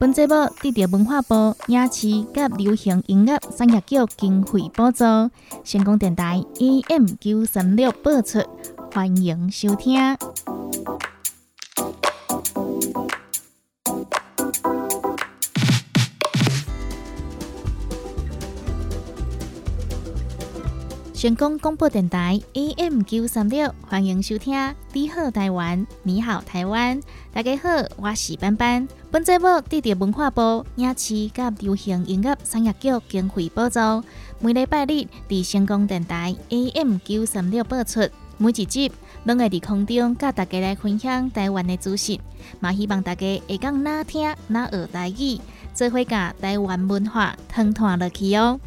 本节目得到文化部影视及流行音乐产业局经费补助，成功电台 AM 九三六播出，欢迎收听。成功广播电台 AM 九三六，欢迎收听《你好台湾》，你好台湾，大家好，我是班班。本节目得到文化部影视及流行音乐产业局经费补助，每礼拜日伫成功电台 AM 九三六播出。每一集拢会伫空中甲大家来分享台湾的资讯，嘛希望大家会讲哪听哪学台语，做伙甲台湾文化通传落去哦。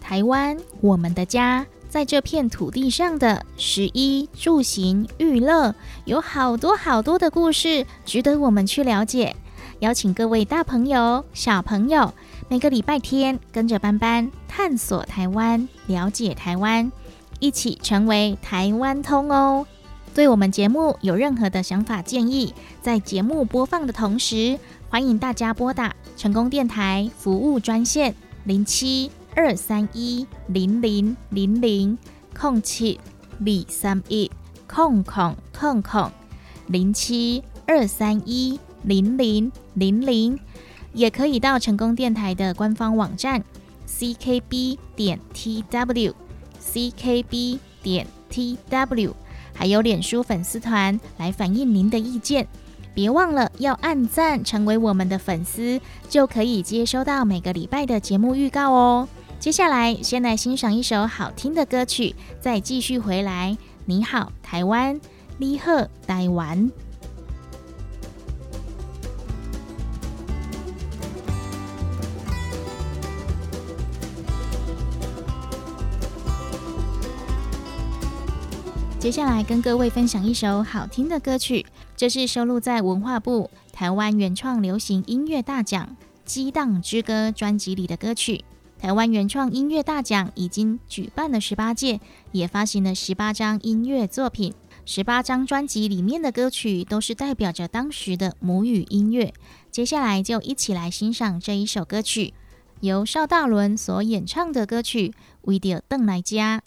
台湾，我们的家。在这片土地上的食衣住行娱乐，有好多好多的故事，值得我们去了解。邀请各位大朋友、小朋友，每个礼拜天跟着班班探索台湾，了解台湾，一起成为台湾通哦。对我们节目有任何的想法建议，在节目播放的同时，欢迎大家拨打成功电台服务专线零七。二三一零零零零空七二三一空空空空零七二三一零零零零，也可以到成功电台的官方网站 ckb 点 tw ckb 点 tw，还有脸书粉丝团来反映您的意见。别忘了要按赞，成为我们的粉丝，就可以接收到每个礼拜的节目预告哦。接下来，先来欣赏一首好听的歌曲，再继续回来。你好，台湾，你好，台湾。接下来跟各位分享一首好听的歌曲，这是收录在文化部台湾原创流行音乐大奖《激荡之歌》专辑里的歌曲。台湾原创音乐大奖已经举办了十八届，也发行了十八张音乐作品。十八张专辑里面的歌曲都是代表着当时的母语音乐。接下来就一起来欣赏这一首歌曲，由邵大伦所演唱的歌曲《Video 邓来家》。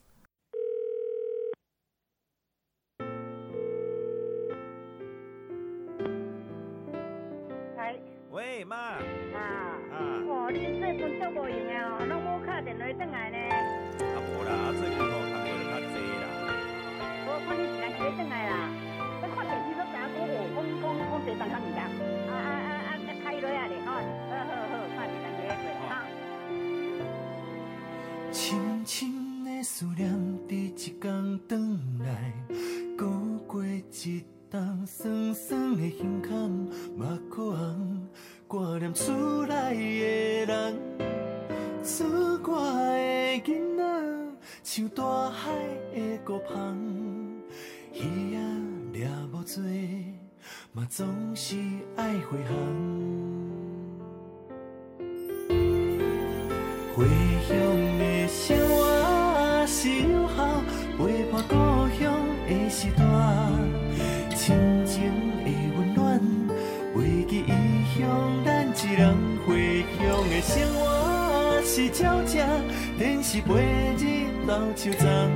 深的思念，伫一天转来，过过一。当酸酸的胸腔，目眶红，挂念厝内的人。厝外的囡仔，像大海的孤芳，鱼仔掠无多，嘛总是爱回航。回乡生活是鸟食，电视陪日斗相争，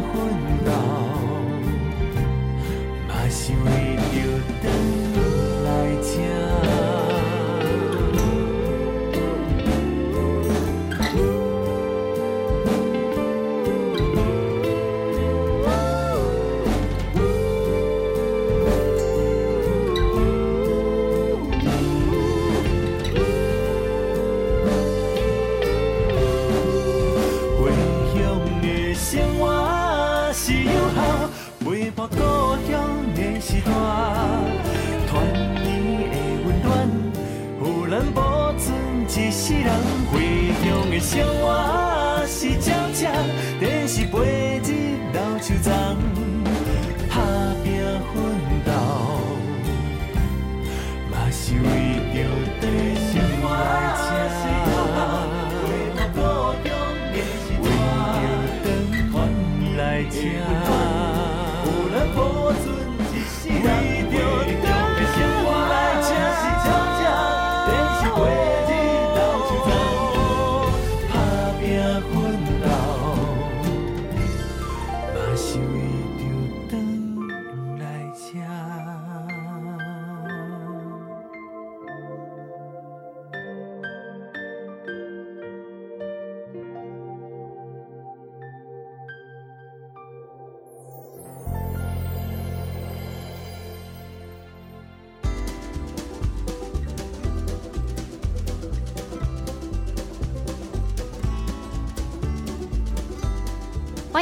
打拼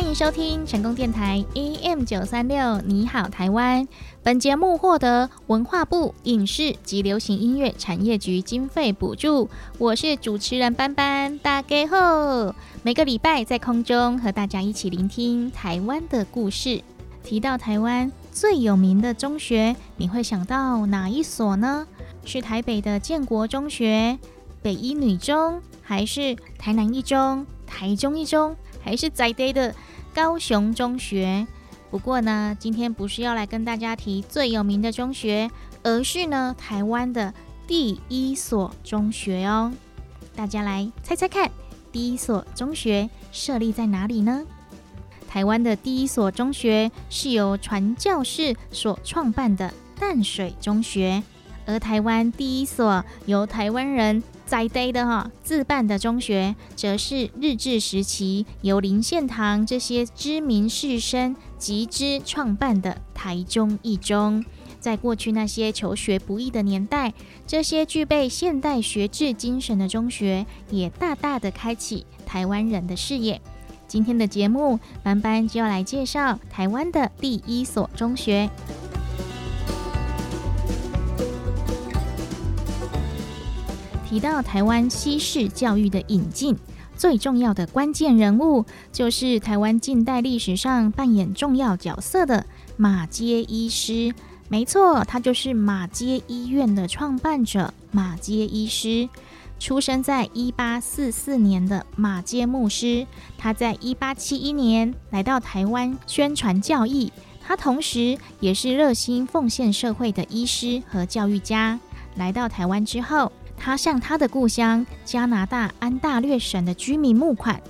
欢迎收听成功电台 AM 九三六，你好台湾。本节目获得文化部影视及流行音乐产业局经费补助。我是主持人班班，大家好。每个礼拜在空中和大家一起聆听台湾的故事。提到台湾最有名的中学，你会想到哪一所呢？是台北的建国中学、北一女中，还是台南一中、台中一中？还是在地的高雄中学。不过呢，今天不是要来跟大家提最有名的中学，而是呢台湾的第一所中学哦。大家来猜猜看，第一所中学设立在哪里呢？台湾的第一所中学是由传教士所创办的淡水中学，而台湾第一所由台湾人在地的哈自办的中学，则是日治时期由林献堂这些知名士绅集资创办的台中一中。在过去那些求学不易的年代，这些具备现代学制精神的中学，也大大的开启台湾人的视野。今天的节目，班班就要来介绍台湾的第一所中学。提到台湾西式教育的引进，最重要的关键人物就是台湾近代历史上扮演重要角色的马街医师。没错，他就是马街医院的创办者马街医师。出生在一八四四年的马街牧师，他在一八七一年来到台湾宣传教义。他同时也是热心奉献社会的医师和教育家。来到台湾之后，他向他的故乡加拿大安大略省的居民募款，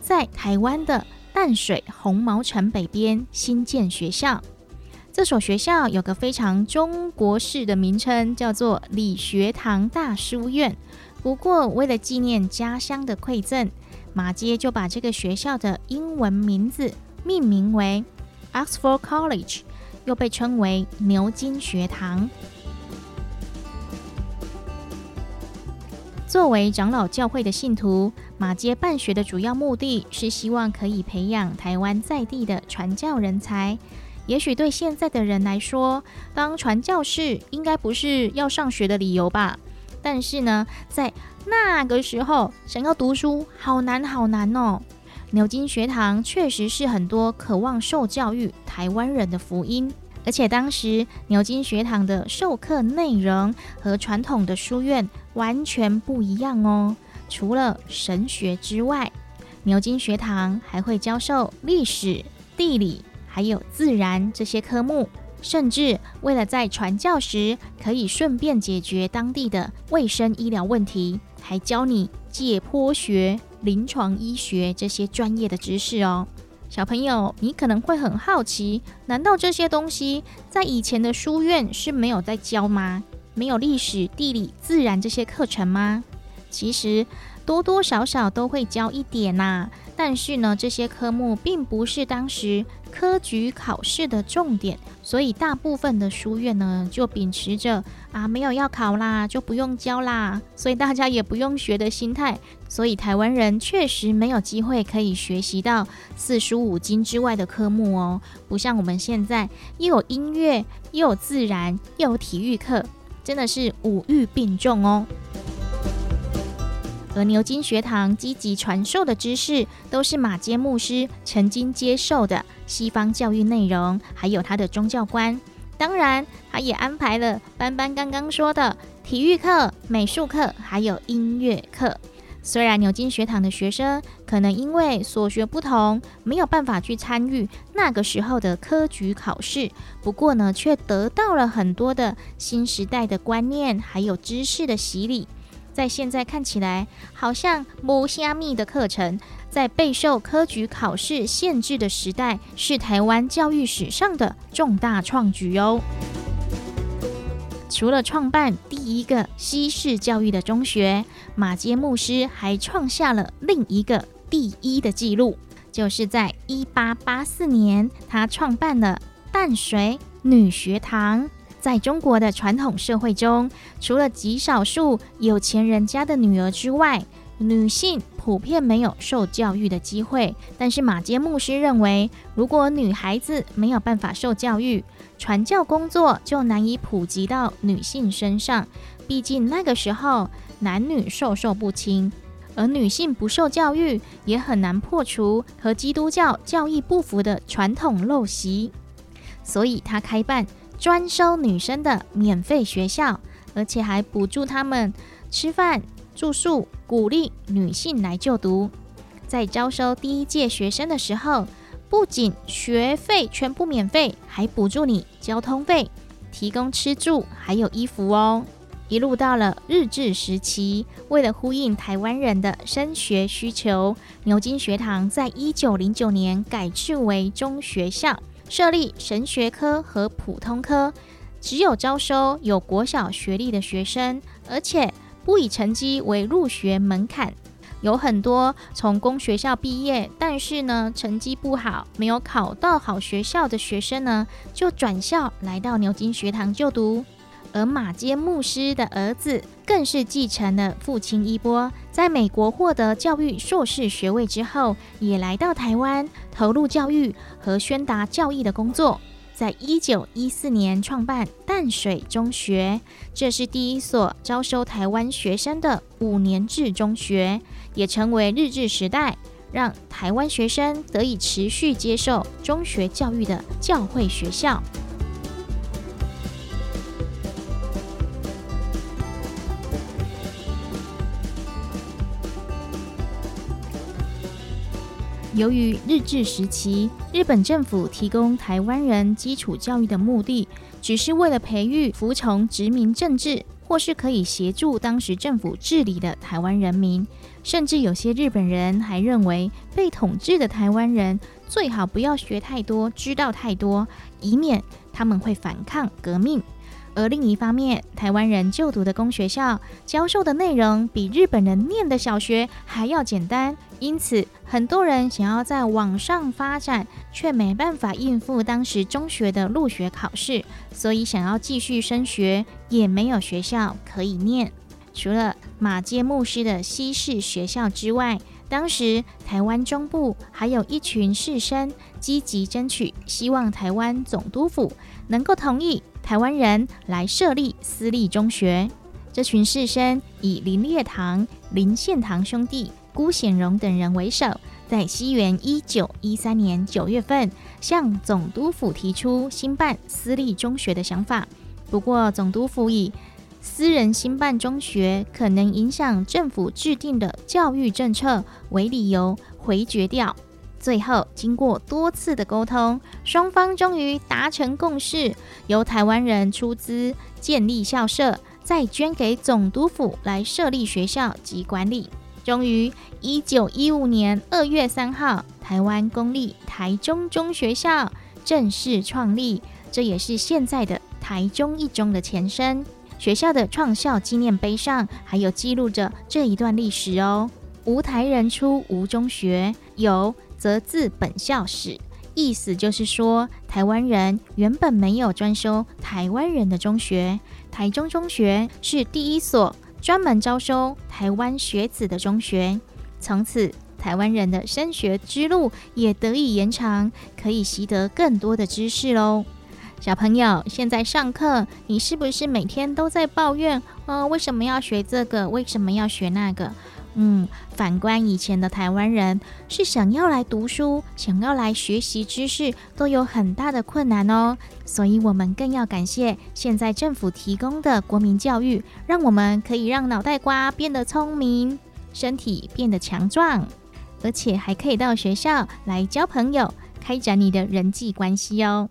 在台湾的淡水红毛城北边新建学校。这所学校有个非常中国式的名称，叫做理学堂大书院。不过，为了纪念家乡的馈赠，马街就把这个学校的英文名字命名为 Oxford College，又被称为牛津学堂。作为长老教会的信徒，马街办学的主要目的是希望可以培养台湾在地的传教人才。也许对现在的人来说，当传教士应该不是要上学的理由吧？但是呢，在那个时候想要读书，好难好难哦。牛津学堂确实是很多渴望受教育台湾人的福音，而且当时牛津学堂的授课内容和传统的书院完全不一样哦。除了神学之外，牛津学堂还会教授历史、地理还有自然这些科目，甚至为了在传教时可以顺便解决当地的卫生医疗问题，还教你解剖学。临床医学这些专业的知识哦，小朋友，你可能会很好奇，难道这些东西在以前的书院是没有在教吗？没有历史、地理、自然这些课程吗？其实多多少少都会教一点呐。但是呢，这些科目并不是当时科举考试的重点，所以大部分的书院呢就秉持着啊没有要考啦，就不用教啦，所以大家也不用学的心态。所以台湾人确实没有机会可以学习到四书五经之外的科目哦，不像我们现在又有音乐，又有自然，又有体育课，真的是五育并重哦。而牛津学堂积极传授的知识，都是马街牧师曾经接受的西方教育内容，还有他的宗教观。当然，他也安排了班班刚刚说的体育课、美术课，还有音乐课。虽然牛津学堂的学生可能因为所学不同，没有办法去参与那个时候的科举考试，不过呢，却得到了很多的新时代的观念，还有知识的洗礼。在现在看起来，好像摸虾米的课程，在备受科举考试限制的时代，是台湾教育史上的重大创举哦。除了创办第一个西式教育的中学，马街牧师还创下了另一个第一的纪录，就是在一八八四年，他创办了淡水女学堂。在中国的传统社会中，除了极少数有钱人家的女儿之外，女性普遍没有受教育的机会。但是马街牧师认为，如果女孩子没有办法受教育，传教工作就难以普及到女性身上。毕竟那个时候男女授受不亲，而女性不受教育，也很难破除和基督教教义不符的传统陋习。所以他开办。专收女生的免费学校，而且还补助他们吃饭、住宿，鼓励女性来就读。在招收第一届学生的时候，不仅学费全部免费，还补助你交通费，提供吃住还有衣服哦。一路到了日治时期，为了呼应台湾人的升学需求，牛津学堂在一九零九年改制为中学校。设立神学科和普通科，只有招收有国小学历的学生，而且不以成绩为入学门槛。有很多从公学校毕业，但是呢成绩不好，没有考到好学校的学生呢，就转校来到牛津学堂就读。而马街牧师的儿子更是继承了父亲衣钵，在美国获得教育硕士学位之后，也来到台湾投入教育和宣达教义的工作。在一九一四年创办淡水中学，这是第一所招收台湾学生的五年制中学，也成为日治时代让台湾学生得以持续接受中学教育的教会学校。由于日治时期，日本政府提供台湾人基础教育的目的，只是为了培育服从殖民政治，或是可以协助当时政府治理的台湾人民。甚至有些日本人还认为，被统治的台湾人最好不要学太多，知道太多，以免他们会反抗革命。而另一方面，台湾人就读的公学校教授的内容比日本人念的小学还要简单，因此很多人想要在网上发展，却没办法应付当时中学的入学考试，所以想要继续升学也没有学校可以念。除了马街牧师的西式学校之外，当时台湾中部还有一群士绅积极争取，希望台湾总督府能够同意。台湾人来设立私立中学，这群士绅以林烈堂、林献堂兄弟、辜显荣等人为首，在西元一九一三年九月份，向总督府提出兴办私立中学的想法。不过，总督府以私人兴办中学可能影响政府制定的教育政策为理由，回绝掉。最后，经过多次的沟通，双方终于达成共识，由台湾人出资建立校舍。再捐给总督府来设立学校及管理。终于，一九一五年二月三号，台湾公立台中中学校正式创立，这也是现在的台中一中的前身。学校的创校纪念碑上还有记录着这一段历史哦。无台人出无中学，有则自本校始。意思就是说，台湾人原本没有专收台湾人的中学。台中中学是第一所专门招收台湾学子的中学，从此台湾人的升学之路也得以延长，可以习得更多的知识喽。小朋友，现在上课，你是不是每天都在抱怨？哦，为什么要学这个？为什么要学那个？嗯，反观以前的台湾人，是想要来读书，想要来学习知识，都有很大的困难哦。所以，我们更要感谢现在政府提供的国民教育，让我们可以让脑袋瓜变得聪明，身体变得强壮，而且还可以到学校来交朋友，开展你的人际关系哦。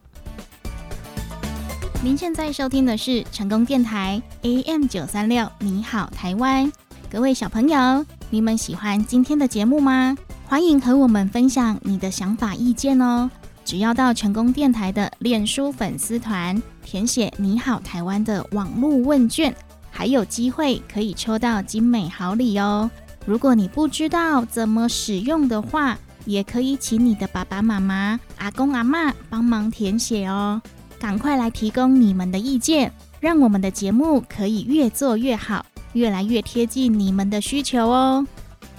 您现在收听的是成功电台 AM 九三六，你好，台湾。各位小朋友，你们喜欢今天的节目吗？欢迎和我们分享你的想法意见哦！只要到成功电台的脸书粉丝团填写“你好台湾”的网络问卷，还有机会可以抽到精美好礼哦！如果你不知道怎么使用的话，也可以请你的爸爸妈妈、阿公阿妈帮忙填写哦！赶快来提供你们的意见，让我们的节目可以越做越好。越来越贴近你们的需求哦。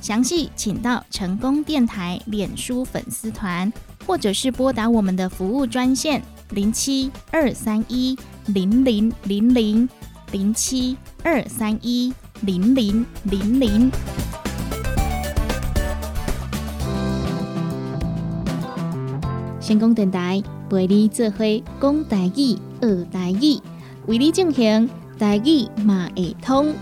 详细请到成功电台脸书粉丝团，或者是拨打我们的服务专线零七二三一零零零零零七二三一零零零零。成功电台陪你做会讲台语、学台语，为你进行台语马会通。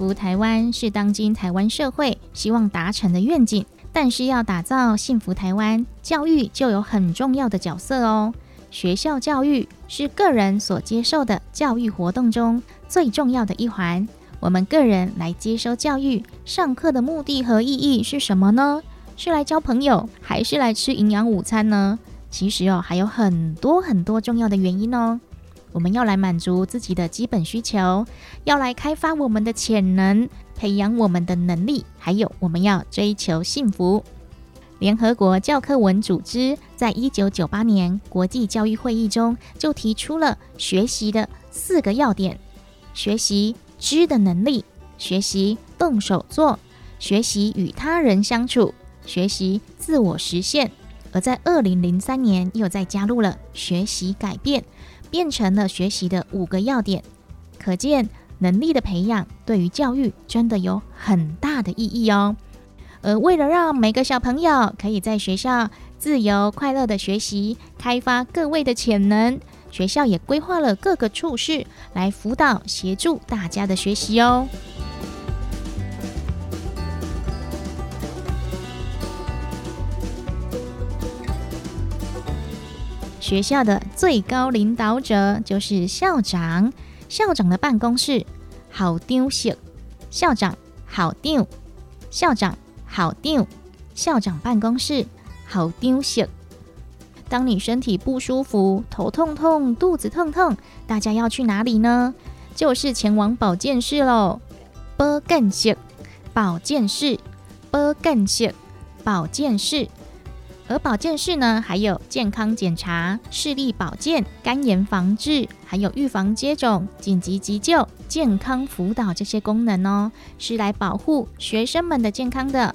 福台湾是当今台湾社会希望达成的愿景，但是要打造幸福台湾，教育就有很重要的角色哦。学校教育是个人所接受的教育活动中最重要的一环。我们个人来接收教育，上课的目的和意义是什么呢？是来交朋友，还是来吃营养午餐呢？其实哦，还有很多很多重要的原因哦。我们要来满足自己的基本需求，要来开发我们的潜能，培养我们的能力，还有我们要追求幸福。联合国教科文组织在一九九八年国际教育会议中就提出了学习的四个要点：学习知的能力，学习动手做，学习与他人相处，学习自我实现。而在二零零三年又再加入了学习改变。变成了学习的五个要点，可见能力的培养对于教育真的有很大的意义哦。而为了让每个小朋友可以在学校自由快乐的学习，开发各位的潜能，学校也规划了各个处室来辅导协助大家的学习哦。学校的最高领导者就是校长，校长的办公室好丢席，校长好丢，校长好丢，校长办公室好丢席。当你身体不舒服，头痛痛，肚子痛痛，大家要去哪里呢？就是前往保健室喽。保健室，保健室，保健室，保健室。而保健室呢，还有健康检查、视力保健、肝炎防治，还有预防接种、紧急急救、健康辅导这些功能哦，是来保护学生们的健康的。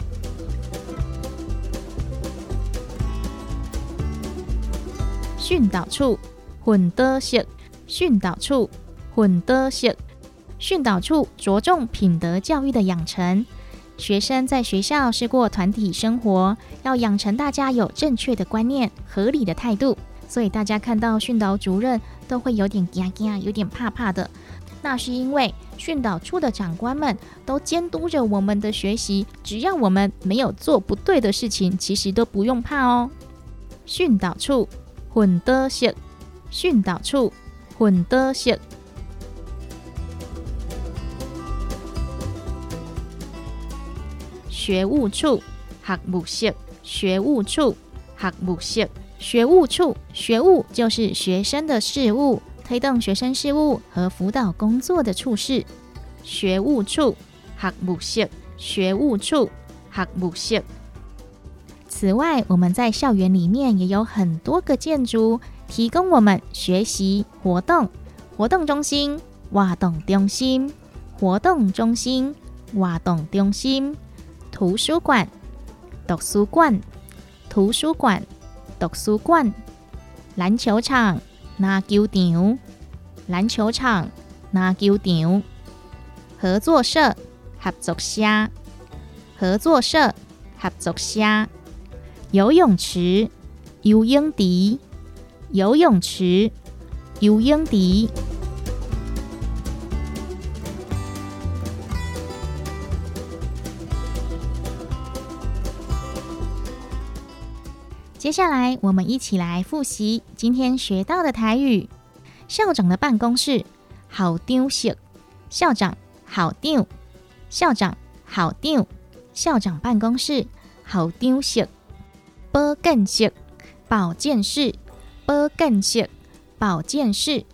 训导处混德式，训导处混德式，训导处着重品德教育的养成。学生在学校是过团体生活，要养成大家有正确的观念、合理的态度。所以大家看到训导主任都会有点惊惊，有点怕怕的。那是因为训导处的长官们都监督着我们的学习，只要我们没有做不对的事情，其实都不用怕哦。训导处混德式，训导处混德式。学务处学务室，学务处学务室，学务处学务就是学生的事务，推动学生事务和辅导工作的处事。学务处学务室，学务处学务室。此外，我们在校园里面也有很多个建筑，提供我们学习活动。活动中心、活动中心、活动中心、活动中心。图书馆、读书馆、图书馆、读书馆、篮球场、篮球场、篮球场、篮球场、合作社、合作社、合作社、合作社、游泳池、游泳池、游泳池、游泳池。接下来，我们一起来复习今天学到的台语。校长的办公室，好丢室。校长，好丢。校长，好丢。校长办公室，好丢室。保健室，保健室。保健室，保健室。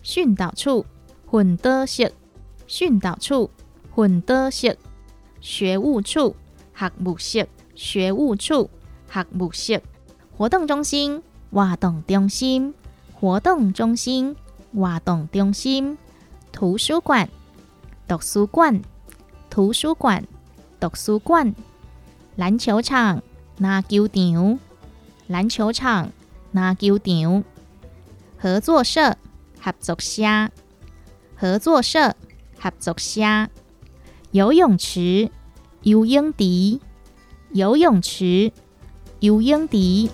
训导处，混德室。训导处，混德室。学务处，学务室。学务处。学务室、活动中心、活动中心、活动中心、活动中心、图书馆、图书馆、图书馆、图书馆、篮球场、篮球场、篮球场、篮球场、合作社、合作社、合作社、合作社、游泳池、游泳池、游泳池。游泳池。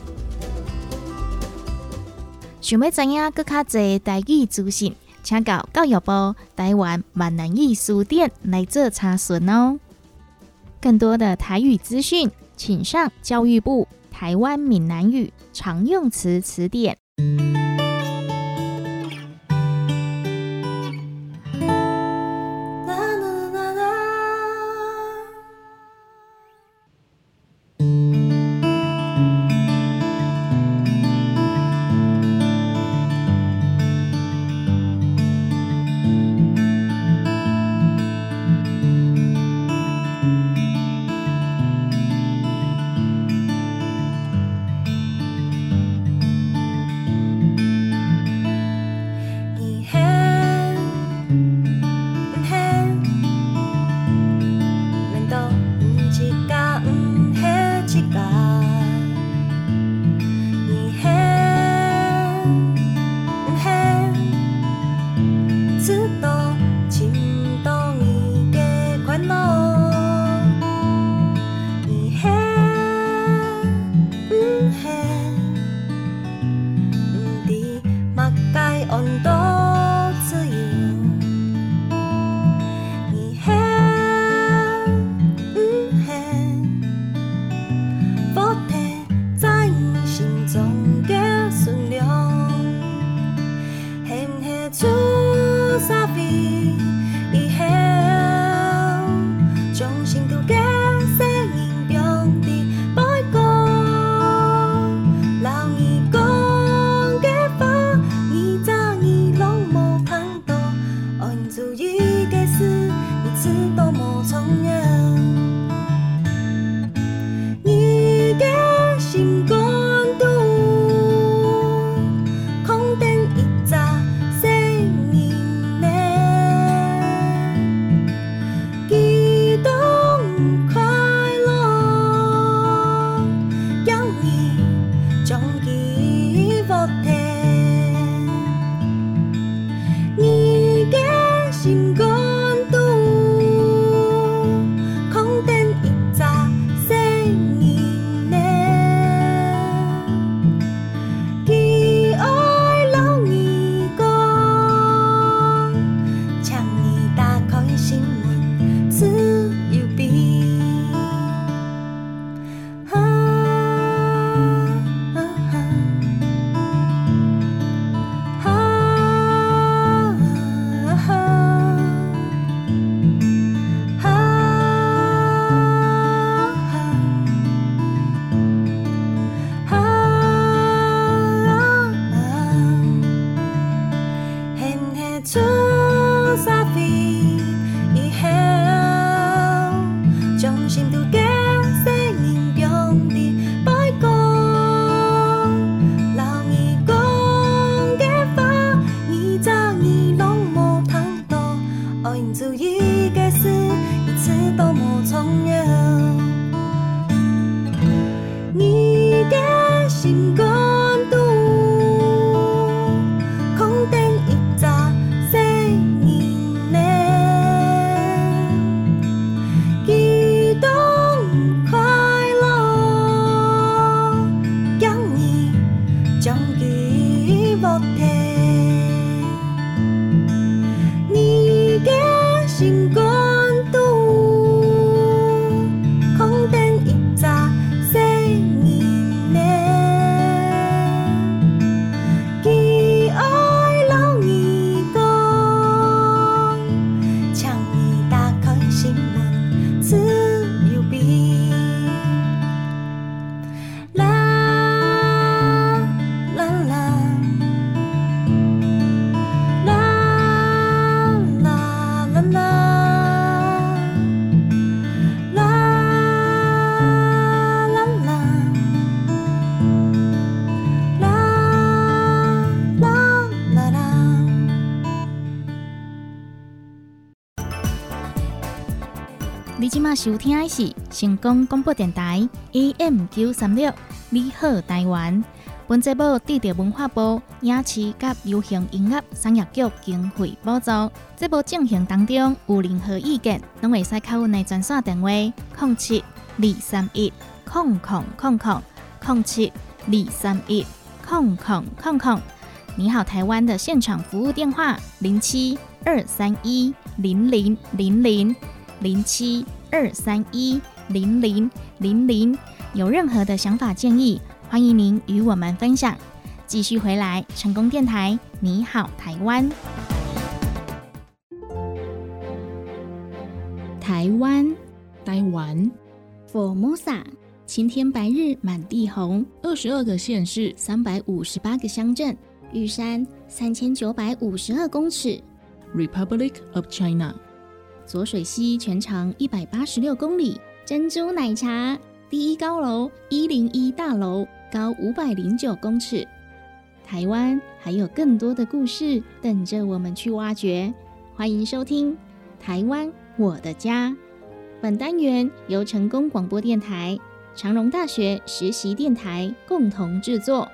想要知影更卡侪台语资讯，请到教育部台湾闽南语书店来做查询哦。更多的台语资讯，请上教育部台湾闽南语常用词词典。收听的是成功广播电台 AM 九三六，你好台湾。本节目得到文化部影视及流行音乐产业局经费补助。节目进行当中有任何意见，拢会使敲阮的专线电话：零七二三一空空空空零七二三一空空空空。你好，台湾的现场服务电话：零七二三一零零零零。零七二三一零零零零。有任何的想法建议，欢迎您与我们分享。继续回来，成功电台，你好，台湾。台湾，台湾，Formosa，晴天白日满地红，二十二个县市，三百五十八个乡镇，玉山三千九百五十二公尺，Republic of China，左水溪全长一百八十六公里，珍珠奶茶第一高楼一零一大楼高五百零九公尺。台湾还有更多的故事等着我们去挖掘，欢迎收听《台湾我的家》。本单元由成功广播电台、长荣大学实习电台共同制作，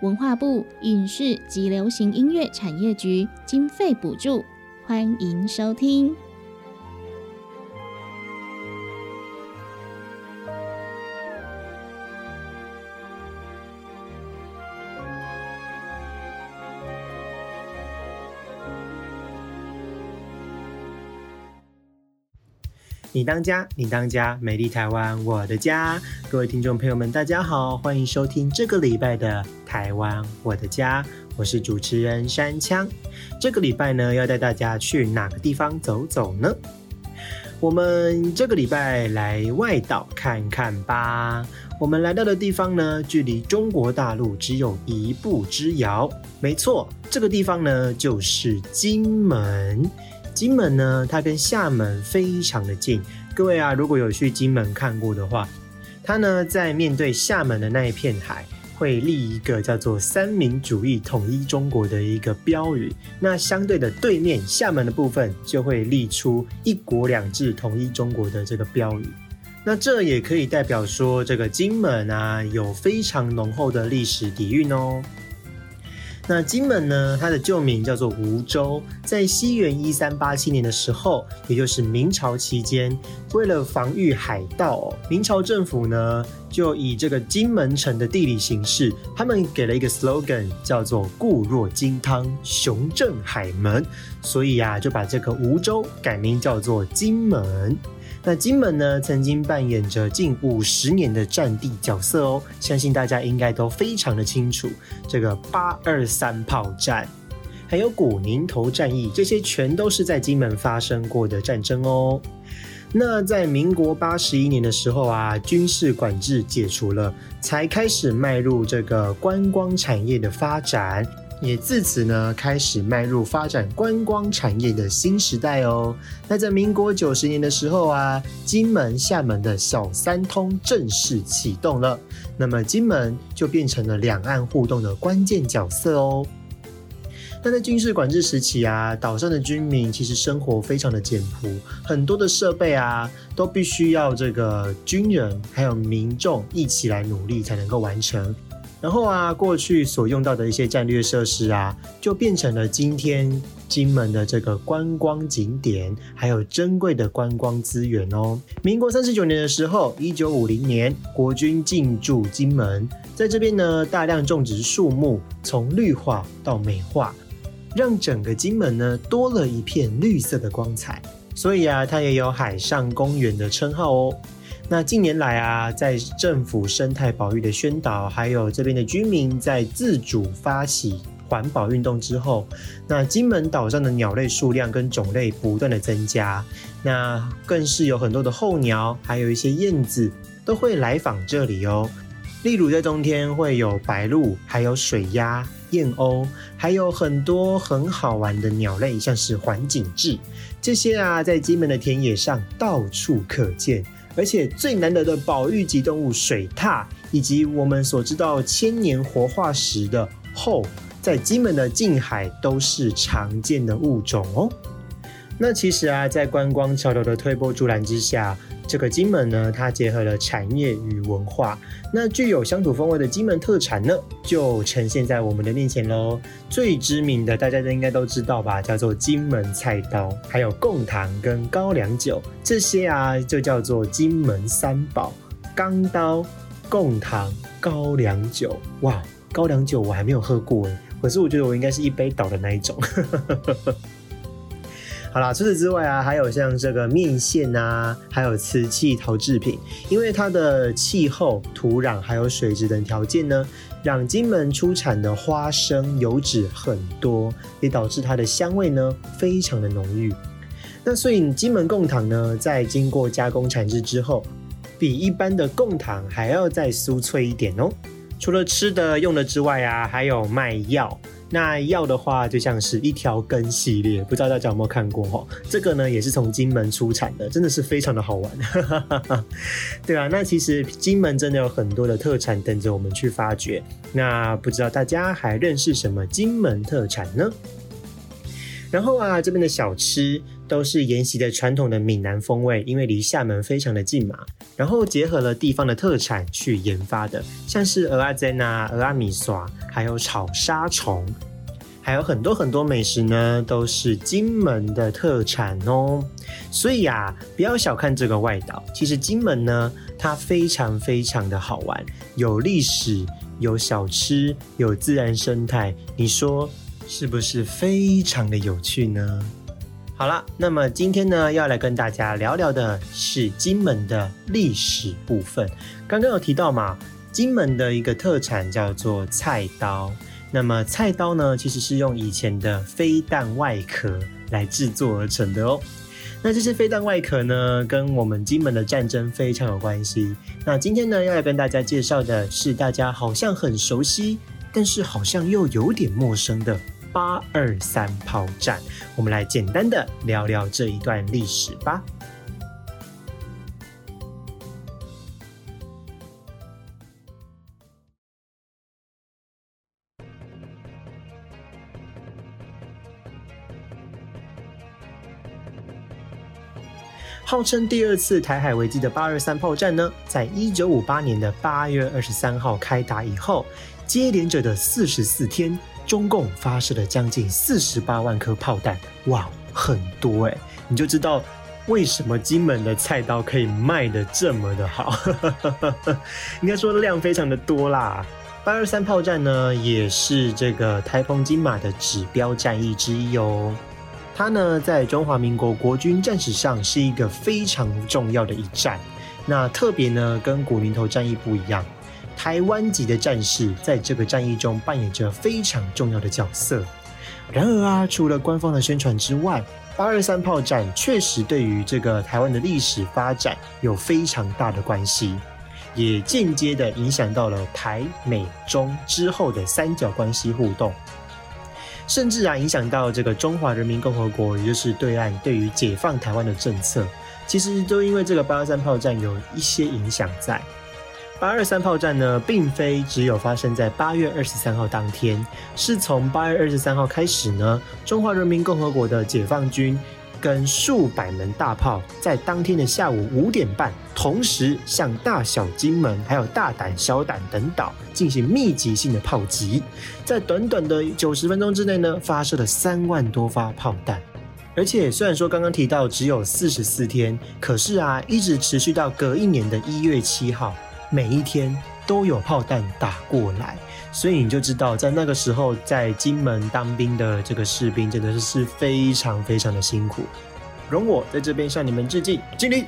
文化部影视及流行音乐产业局经费补助，欢迎收听。你当家，你当家，美丽台湾，我的家。各位听众朋友们，大家好，欢迎收听这个礼拜的《台湾我的家》，我是主持人山枪。这个礼拜呢，要带大家去哪个地方走走呢？我们这个礼拜来外岛看看吧。我们来到的地方呢，距离中国大陆只有一步之遥。没错，这个地方呢，就是金门。金门呢，它跟厦门非常的近。各位啊，如果有去金门看过的话，它呢在面对厦门的那一片海，会立一个叫做“三民主义统一中国”的一个标语。那相对的对面厦门的部分，就会立出“一国两制统一中国”的这个标语。那这也可以代表说，这个金门啊，有非常浓厚的历史底蕴哦。那金门呢，它的旧名叫做梧州，在西元一三八七年的时候，也就是明朝期间，为了防御海盗、明朝政府呢就以这个金门城的地理形势，他们给了一个 slogan，叫做“固若金汤，雄镇海门”，所以啊，就把这个梧州改名叫做金门。那金门呢，曾经扮演着近五十年的战地角色哦，相信大家应该都非常的清楚。这个八二三炮战，还有古宁头战役，这些全都是在金门发生过的战争哦。那在民国八十一年的时候啊，军事管制解除了，才开始迈入这个观光产业的发展。也自此呢开始迈入发展观光产业的新时代哦。那在民国九十年的时候啊，金门、厦门的小三通正式启动了，那么金门就变成了两岸互动的关键角色哦。那在军事管制时期啊，岛上的居民其实生活非常的简朴，很多的设备啊都必须要这个军人还有民众一起来努力才能够完成。然后啊，过去所用到的一些战略设施啊，就变成了今天金门的这个观光景点，还有珍贵的观光资源哦。民国三十九年的时候，一九五零年，国军进驻金门，在这边呢，大量种植树木，从绿化到美化，让整个金门呢多了一片绿色的光彩。所以啊，它也有海上公园的称号哦。那近年来啊，在政府生态保育的宣导，还有这边的居民在自主发起环保运动之后，那金门岛上的鸟类数量跟种类不断的增加，那更是有很多的候鸟，还有一些燕子都会来访这里哦。例如在冬天会有白鹭，还有水鸭、燕鸥，还有很多很好玩的鸟类，像是环景雉，这些啊，在金门的田野上到处可见。而且最难得的保育级动物水獭，以及我们所知道千年活化石的后，在金门的近海都是常见的物种哦。那其实啊，在观光潮流的推波助澜之下，这个金门呢，它结合了产业与文化，那具有乡土风味的金门特产呢，就呈现在我们的面前喽。最知名的，大家都应该都知道吧，叫做金门菜刀，还有贡糖跟高粱酒，这些啊，就叫做金门三宝：钢刀、贡糖、高粱酒。哇，高粱酒我还没有喝过诶，可是我觉得我应该是一杯倒的那一种。好啦，除此之外啊，还有像这个面线啊，还有瓷器陶制品，因为它的气候、土壤还有水质等条件呢，让金门出产的花生油脂很多，也导致它的香味呢非常的浓郁。那所以金门贡糖呢，在经过加工产制之后，比一般的贡糖还要再酥脆一点哦。除了吃的用的之外啊，还有卖药。那药的话，就像是一条根系列，不知道大家有没有看过哈？这个呢，也是从金门出产的，真的是非常的好玩，对啊。那其实金门真的有很多的特产等着我们去发掘。那不知道大家还认识什么金门特产呢？然后啊，这边的小吃都是沿袭的传统的闽南风味，因为离厦门非常的近嘛。然后结合了地方的特产去研发的，像是鹅阿珍啊、鹅阿米耍，还有炒沙虫，还有很多很多美食呢，都是金门的特产哦。所以啊，不要小看这个外岛，其实金门呢，它非常非常的好玩，有历史，有小吃，有自然生态，你说是不是非常的有趣呢？好了，那么今天呢，要来跟大家聊聊的是金门的历史部分。刚刚有提到嘛，金门的一个特产叫做菜刀。那么菜刀呢，其实是用以前的飞弹外壳来制作而成的哦。那这些飞弹外壳呢，跟我们金门的战争非常有关系。那今天呢，要来跟大家介绍的是大家好像很熟悉，但是好像又有点陌生的。八二三炮战，我们来简单的聊聊这一段历史吧。号称第二次台海危机的八二三炮战呢，在一九五八年的八月二十三号开打以后，接连着的四十四天。中共发射了将近四十八万颗炮弹，哇，很多哎！你就知道为什么金门的菜刀可以卖的这么的好，应该说量非常的多啦。八二三炮战呢，也是这个台澎金马的指标战役之一哦。它呢，在中华民国国军战史上是一个非常重要的一战。那特别呢，跟古宁头战役不一样。台湾籍的战士在这个战役中扮演着非常重要的角色。然而啊，除了官方的宣传之外，八二三炮战确实对于这个台湾的历史发展有非常大的关系，也间接的影响到了台美中之后的三角关系互动。甚至啊影响到这个中华人民共和国，也就是对岸对于解放台湾的政策，其实都因为这个八二三炮战有一些影响在。八二三炮战呢，并非只有发生在八月二十三号当天，是从八月二十三号开始呢，中华人民共和国的解放军跟数百门大炮，在当天的下午五点半，同时向大小金门还有大胆、小胆等岛进行密集性的炮击，在短短的九十分钟之内呢，发射了三万多发炮弹。而且虽然说刚刚提到只有四十四天，可是啊，一直持续到隔一年的一月七号。每一天都有炮弹打过来，所以你就知道，在那个时候，在金门当兵的这个士兵真的是是非常非常的辛苦。容我在这边向你们致敬，敬礼。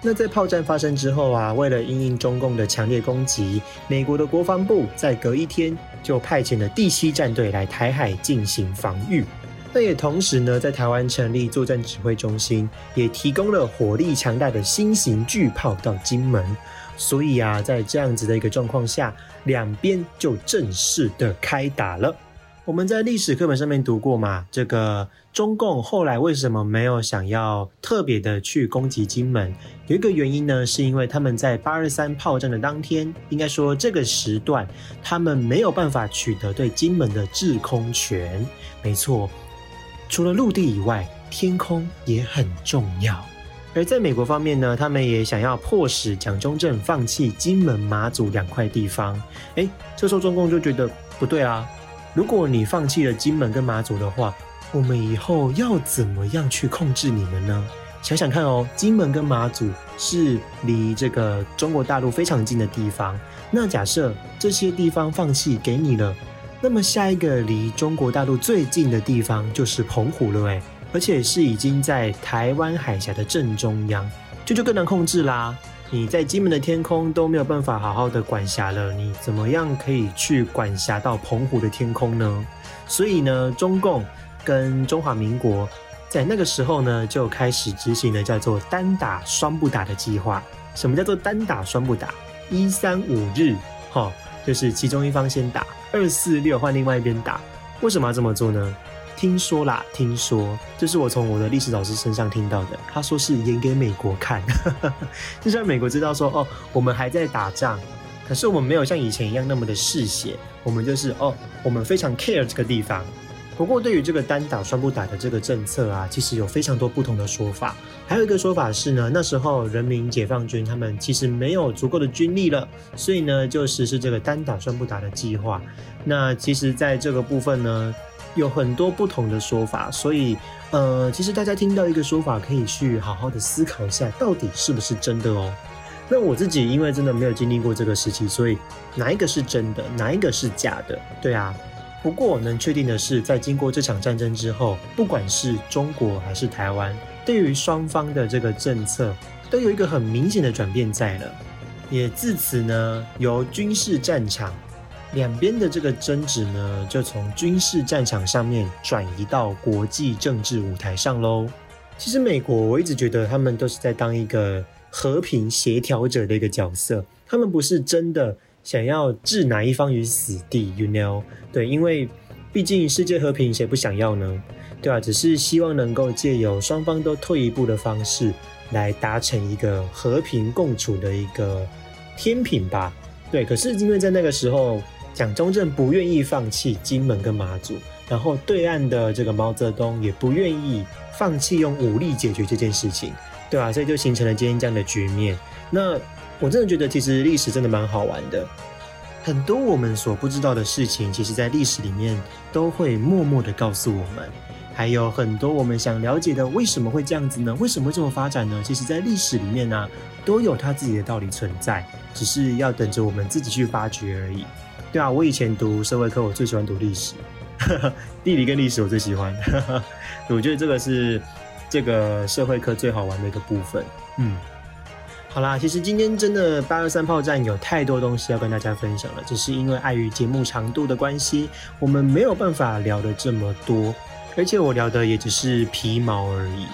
那在炮战发生之后啊，为了因应中共的强烈攻击，美国的国防部在隔一天就派遣了第七战队来台海进行防御。那也同时呢，在台湾成立作战指挥中心，也提供了火力强大的新型巨炮到金门。所以啊，在这样子的一个状况下，两边就正式的开打了。我们在历史课本上面读过嘛，这个中共后来为什么没有想要特别的去攻击金门？有一个原因呢，是因为他们在八二三炮战的当天，应该说这个时段，他们没有办法取得对金门的制空权。没错，除了陆地以外，天空也很重要。而在美国方面呢，他们也想要迫使蒋中正放弃金门、马祖两块地方。哎，这时候中共就觉得不对啊！如果你放弃了金门跟马祖的话，我们以后要怎么样去控制你们呢？想想看哦，金门跟马祖是离这个中国大陆非常近的地方。那假设这些地方放弃给你了，那么下一个离中国大陆最近的地方就是澎湖了，哎。而且是已经在台湾海峡的正中央，这就更难控制啦。你在金门的天空都没有办法好好的管辖了，你怎么样可以去管辖到澎湖的天空呢？所以呢，中共跟中华民国在那个时候呢，就开始执行了叫做“单打双不打”的计划。什么叫做单打双不打？一三五日，哈，就是其中一方先打，二四六换另外一边打。为什么要这么做呢？听说啦，听说，这是我从我的历史老师身上听到的。他说是演给美国看，就让美国知道说，哦，我们还在打仗，可是我们没有像以前一样那么的嗜血，我们就是哦，我们非常 care 这个地方。不过对于这个单打双不打的这个政策啊，其实有非常多不同的说法。还有一个说法是呢，那时候人民解放军他们其实没有足够的军力了，所以呢就实施这个单打双不打的计划。那其实在这个部分呢。有很多不同的说法，所以呃，其实大家听到一个说法，可以去好好的思考一下，到底是不是真的哦。那我自己因为真的没有经历过这个时期，所以哪一个是真的，哪一个是假的？对啊。不过我能确定的是，在经过这场战争之后，不管是中国还是台湾，对于双方的这个政策都有一个很明显的转变在了，也自此呢，由军事战场。两边的这个争执呢，就从军事战场上面转移到国际政治舞台上喽。其实美国，我一直觉得他们都是在当一个和平协调者的一个角色，他们不是真的想要置哪一方于死地，you know？对，因为毕竟世界和平谁不想要呢？对吧？只是希望能够借由双方都退一步的方式，来达成一个和平共处的一个天平吧。对，可是因为在那个时候。蒋中正不愿意放弃金门跟马祖，然后对岸的这个毛泽东也不愿意放弃用武力解决这件事情，对吧？所以就形成了今天这样的局面。那我真的觉得，其实历史真的蛮好玩的，很多我们所不知道的事情，其实在历史里面都会默默的告诉我们。还有很多我们想了解的，为什么会这样子呢？为什么会这么发展呢？其实，在历史里面呢，都有它自己的道理存在，只是要等着我们自己去发掘而已。对啊，我以前读社会课，我最喜欢读历史，地理跟历史我最喜欢。我觉得这个是这个社会课最好玩的一个部分。嗯，好啦，其实今天真的八二三炮战有太多东西要跟大家分享了，只是因为碍于节目长度的关系，我们没有办法聊的这么多，而且我聊的也只是皮毛而已。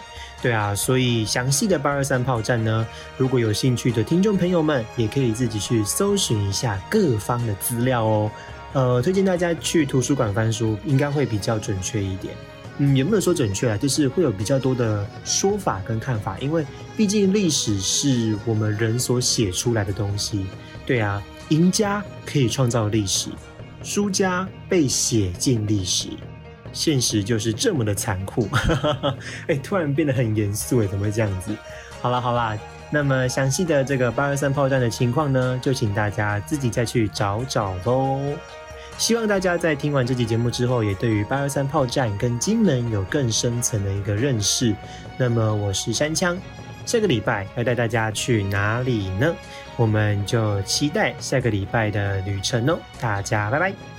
对啊，所以详细的八二三炮战呢，如果有兴趣的听众朋友们，也可以自己去搜寻一下各方的资料哦。呃，推荐大家去图书馆翻书，应该会比较准确一点。嗯，也没有说准确啊，就是会有比较多的说法跟看法，因为毕竟历史是我们人所写出来的东西。对啊，赢家可以创造历史，输家被写进历史。现实就是这么的残酷。哎，突然变得很严肃哎，怎么会这样子？好啦好啦，那么详细的这个八二三炮战的情况呢，就请大家自己再去找找喽。希望大家在听完这期节目之后，也对于八二三炮战跟金门有更深层的一个认识。那么我是山枪，下个礼拜要带大家去哪里呢？我们就期待下个礼拜的旅程哦。大家拜拜。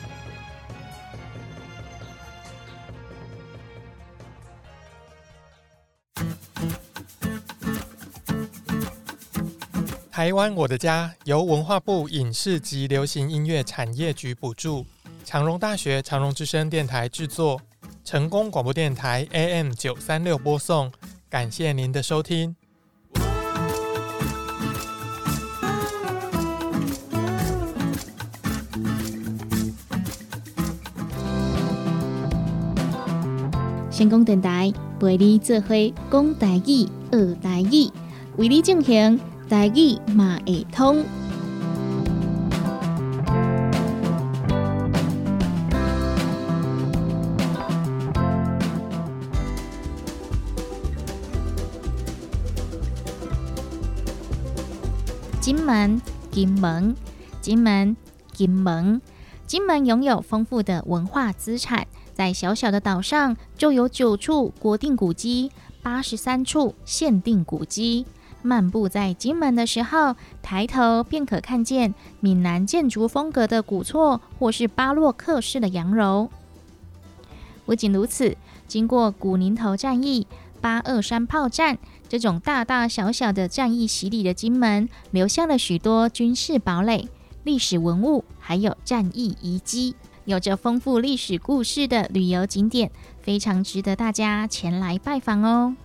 台湾我的家由文化部影视及流行音乐产业局补助，长荣大学长荣之声电台制作，成功广播电台 AM 九三六播送。感谢您的收听。成功电台陪你做伙讲大义、学大义，为你进行台语嘛会通。金门，金门，金门，金门，金门拥有丰富的文化资产，在小小的岛上就有九处国定古迹，八十三处限定古迹。漫步在金门的时候，抬头便可看见闽南建筑风格的古厝，或是巴洛克式的洋楼。不仅如此，经过古宁头战役、八二三炮战这种大大小小的战役洗礼的金门，留下了许多军事堡垒、历史文物，还有战役遗迹，有着丰富历史故事的旅游景点，非常值得大家前来拜访哦。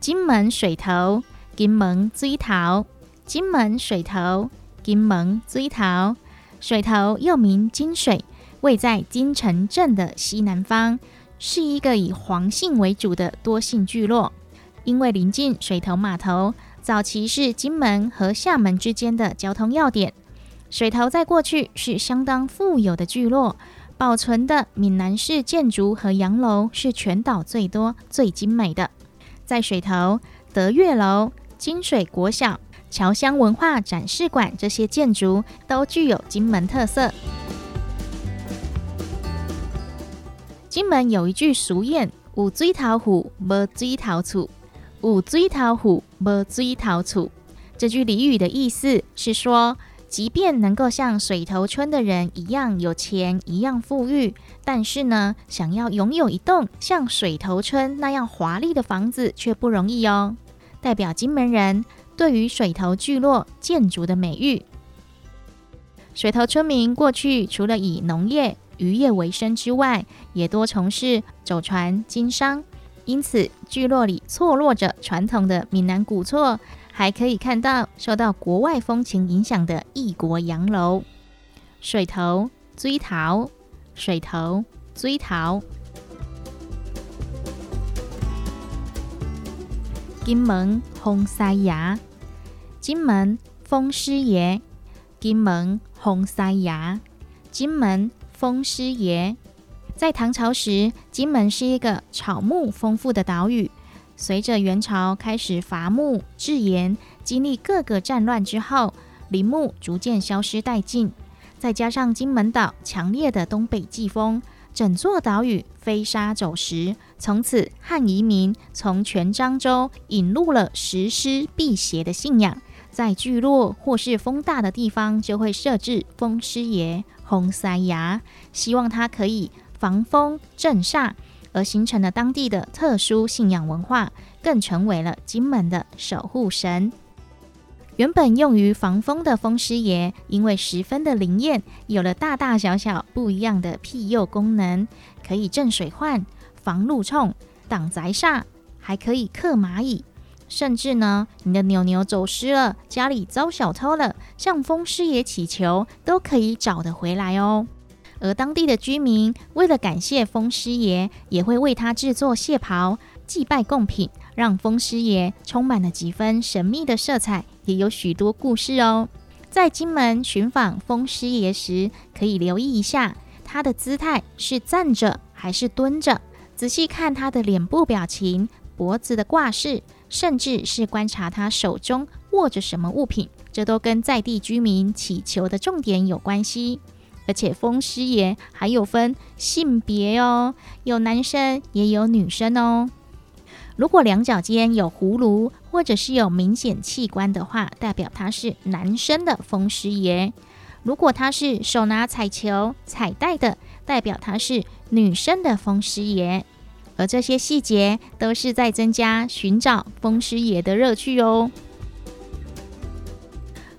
金门水头。金门水头，金门水头，金门水头，水头又名金水，位在金城镇的西南方，是一个以黄姓为主的多姓聚落。因为临近水头码头，早期是金门和厦门之间的交通要点。水头在过去是相当富有的聚落，保存的闽南式建筑和洋楼是全岛最多、最精美的。在水头，德月楼。金水国小、侨乡文化展示馆这些建筑都具有金门特色。金门有一句俗谚：“有水头虎，无水头厝；有水头虎，无水头厝。”这句俚语的意思是说，即便能够像水头村的人一样有钱、一样富裕，但是呢，想要拥有一栋像水头村那样华丽的房子却不容易哦。代表金门人对于水头聚落建筑的美誉。水头村民过去除了以农业、渔业为生之外，也多从事走船经商，因此聚落里错落着传统的闽南古厝，还可以看到受到国外风情影响的异国洋楼。水头追桃，水头追桃。金门风西爷，金门风师爷，金门风西爷，金门风师爷。在唐朝时，金门是一个草木丰富的岛屿。随着元朝开始伐木制盐，经历各个战乱之后，林木逐渐消失殆尽。再加上金门岛强烈的东北季风。整座岛屿飞沙走石，从此汉移民从全漳州引入了石狮辟邪的信仰，在聚落或是风大的地方就会设置风师爷、红塞牙，希望它可以防风镇煞，而形成了当地的特殊信仰文化，更成为了金门的守护神。原本用于防风的风师爷，因为十分的灵验，有了大大小小不一样的庇佑功能，可以镇水患、防路冲、挡宅煞，还可以克蚂蚁。甚至呢，你的牛牛走失了，家里遭小偷了，向风师爷祈求，都可以找得回来哦。而当地的居民为了感谢风师爷，也会为他制作蟹袍、祭拜贡品，让风师爷充满了几分神秘的色彩，也有许多故事哦。在金门寻访风师爷时，可以留意一下他的姿态是站着还是蹲着，仔细看他的脸部表情、脖子的挂饰，甚至是观察他手中握着什么物品，这都跟在地居民祈求的重点有关系。而且风师爷还有分性别哦，有男生也有女生哦。如果两脚间有葫芦，或者是有明显器官的话，代表他是男生的风师爷；如果他是手拿彩球、彩带的，代表他是女生的风师爷。而这些细节都是在增加寻找风师爷的乐趣哦。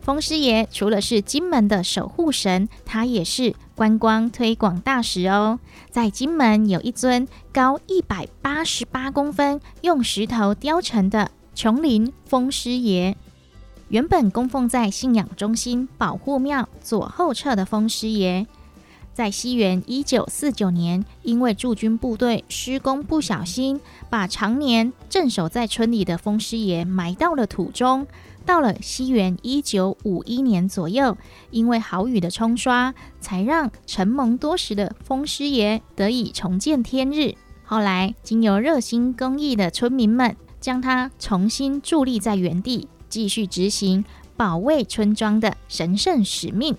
风师爷除了是金门的守护神，他也是观光推广大使哦。在金门有一尊高一百八十八公分、用石头雕成的琼林风师爷，原本供奉在信仰中心保护庙左后侧的风师爷，在西元一九四九年，因为驻军部队施工不小心，把常年镇守在村里的风师爷埋到了土中。到了西元一九五一年左右，因为好雨的冲刷，才让承蒙多时的风师爷得以重见天日。后来，经由热心公益的村民们，将它重新伫立在原地，继续执行保卫村庄的神圣使命。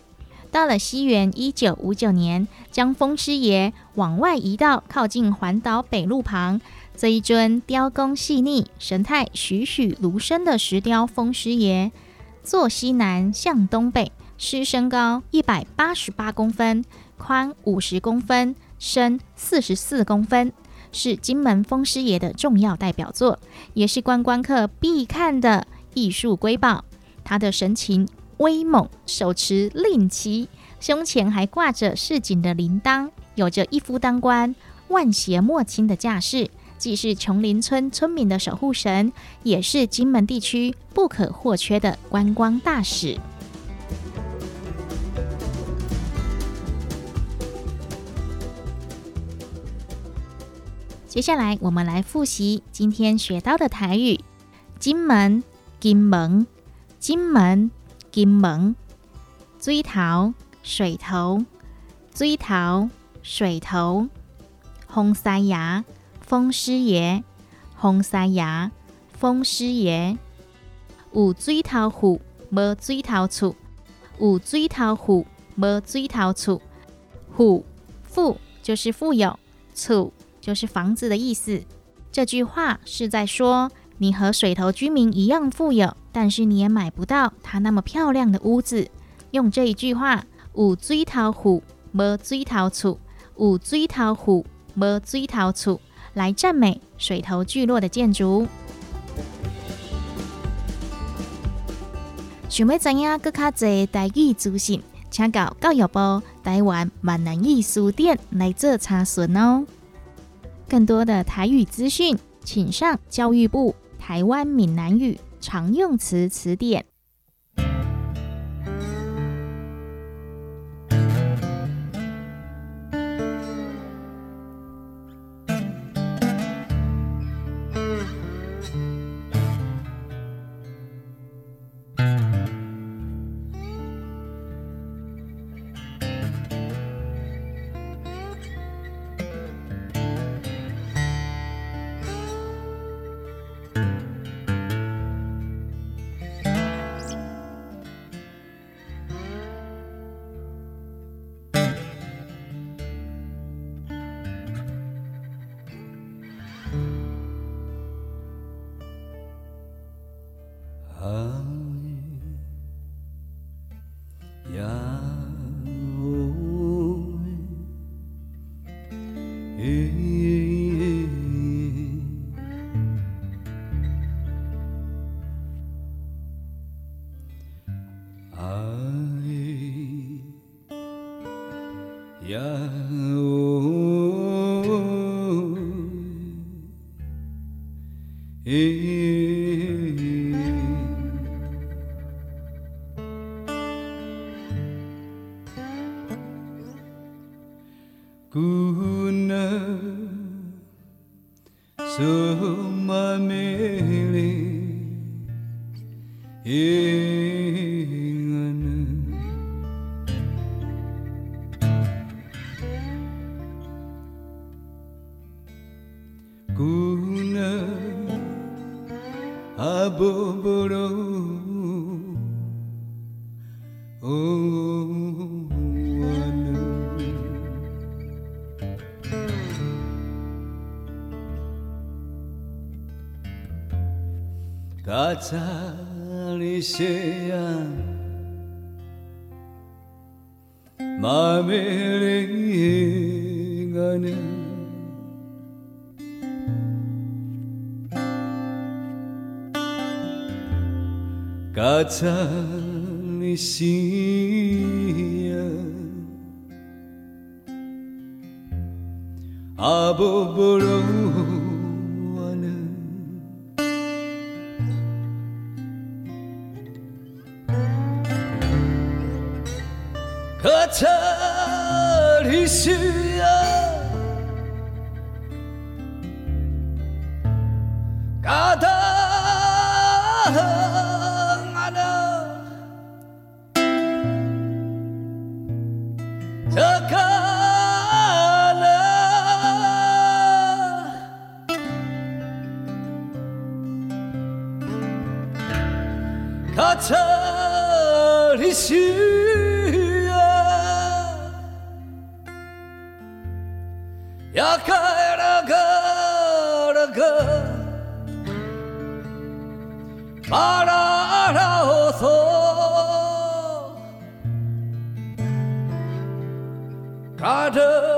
到了西元一九五九年，将风师爷往外移到靠近环岛北路旁。这一尊雕工细腻、神态栩栩如生的石雕风师爷，坐西南向东北，师身高一百八十八公分，宽五十公分，深四十四公分，是金门风师爷的重要代表作，也是观光客必看的艺术瑰宝。他的神情威猛，手持令旗，胸前还挂着市井的铃铛，有着一夫当关、万邪莫侵的架势。既是琼林村村民的守护神，也是金门地区不可或缺的观光大使。接下来，我们来复习今天学到的台语：金门、金门、金门、金门、水头、水头、水头、水头、红山崖。风师爷，风山爷，风师爷，有水头户，无水头厝；有水头户，无水头厝。户富就是富有，厝就是房子的意思。这句话是在说，你和水头居民一样富有，但是你也买不到他那么漂亮的屋子。用这一句话，有水头户，无水头厝；有水头户，无水头厝。来赞美水头聚落的建筑。想要知影更卡多台语资讯，请到教育部台湾闽南语书店来做查询哦。更多的台语资讯，请上教育部台湾闽南语常用词词典。Yeah. 在。喀嚓的雪呀，呀喀啦喀啦喀，巴拉拉哦嗦，喀嚓。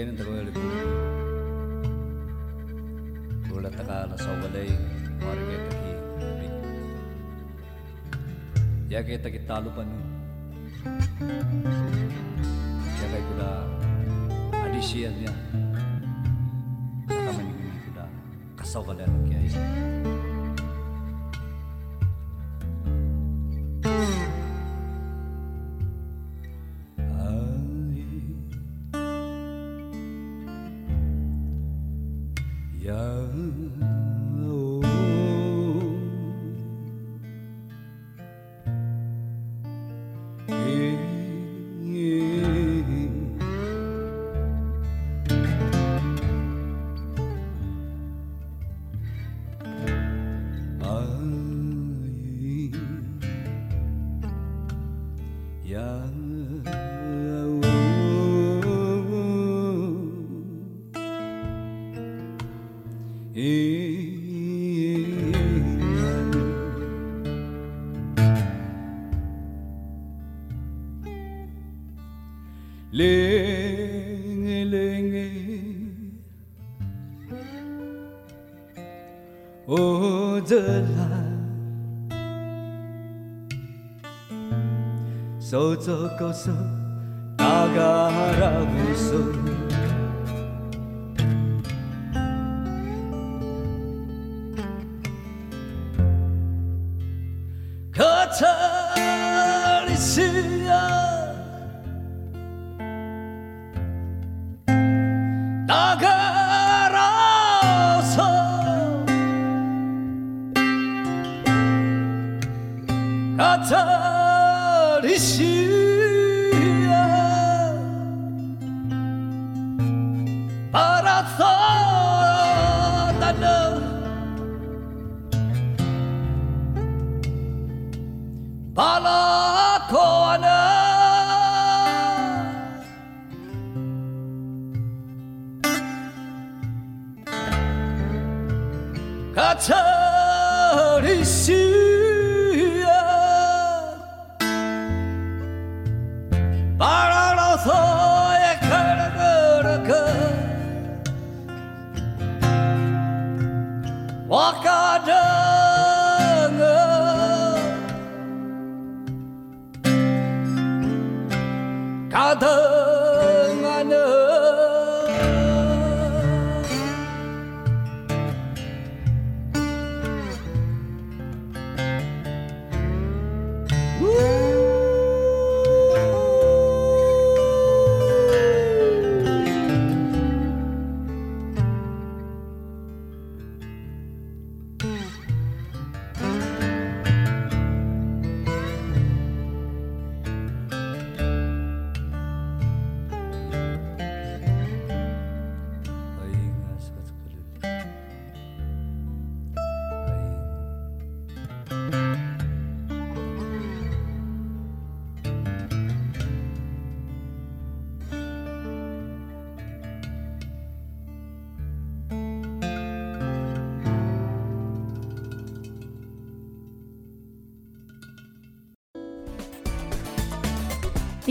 bigyan ng dagong libro. Tulad na ka na sa walay, maringay ka kay Yakita kita lupa nun. 恋爱，恋爱，哦，真爱，速度，高速，打个响指。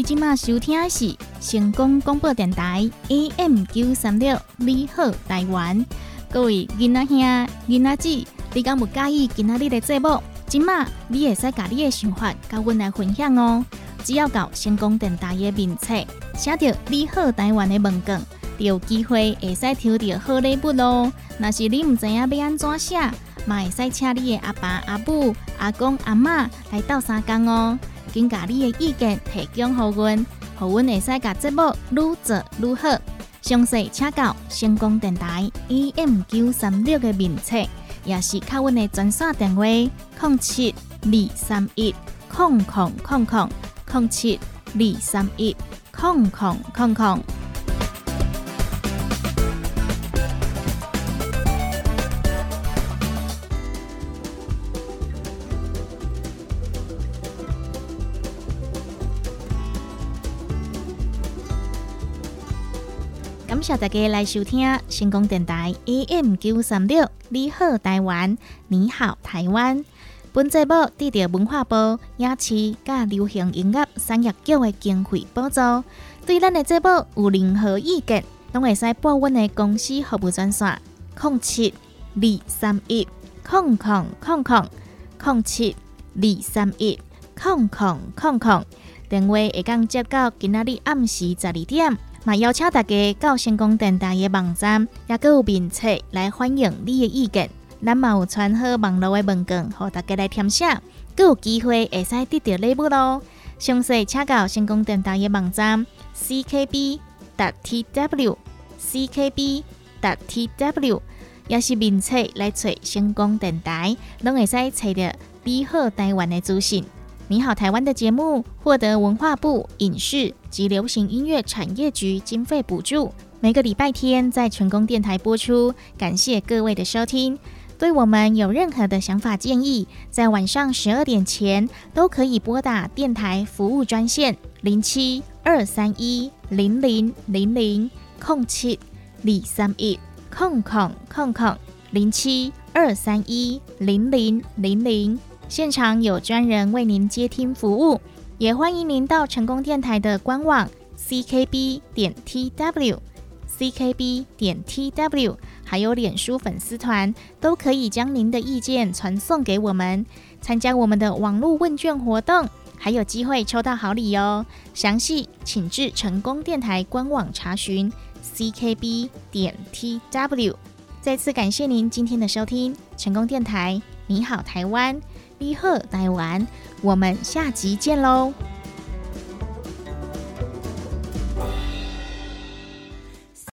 今麦收听的是成功广播电台 AM 九三六，你好台湾。各位囡仔兄、囡仔姊，你敢有介意今仔日的节目？今麦你会使甲你的想法甲阮来分享哦。只要到成功电台的面册，写着“你好台湾”的文稿，就有机会会使抽到好礼物咯。若是你毋知影要安怎写，嘛会使请你的阿爸、阿母、阿公、阿嬷来斗相共哦。请把你的意见提供给阮，让阮会使把节目愈做愈好。详细请教成功电台 AM 九三六的面册，也是靠阮的专线电话：零七二三一零零零零零七二三一零零零零。谢大家来收听成功电台 AM 九三六，你好台湾，你好台湾。本节目得到文化部影视甲流行音乐产业局的经费补助。对咱的节目有任何意见，拢会使拨阮的公司服务专线：零七二三一空空空空零七二三一空空空空。电话会讲接到今仔日暗时十二点。嘛，邀请大家到成功电台的网站，也搁有面册来欢迎你的意见。咱嘛有传好网络的文件，互大家来填写，搁有机会会使得到礼物咯。详细请到成功电台的网站 ckb. t w ckb. t w 也是面册来找成功电台，拢会使找到你好台湾的资讯。你好，台湾的节目获得文化部影视及流行音乐产业局经费补助，每个礼拜天在成功电台播出。感谢各位的收听。对我们有任何的想法建议，在晚上十二点前都可以拨打电台服务专线零七二三一零零零零空七李三一空空空空零七二三一零零零零。现场有专人为您接听服务，也欢迎您到成功电台的官网 ckb 点 tw ckb 点 tw，还有脸书粉丝团，都可以将您的意见传送给我们，参加我们的网络问卷活动，还有机会抽到好礼哦。详细请至成功电台官网查询 ckb 点 tw。再次感谢您今天的收听，成功电台，你好台湾。你好，台湾，我们下集见喽！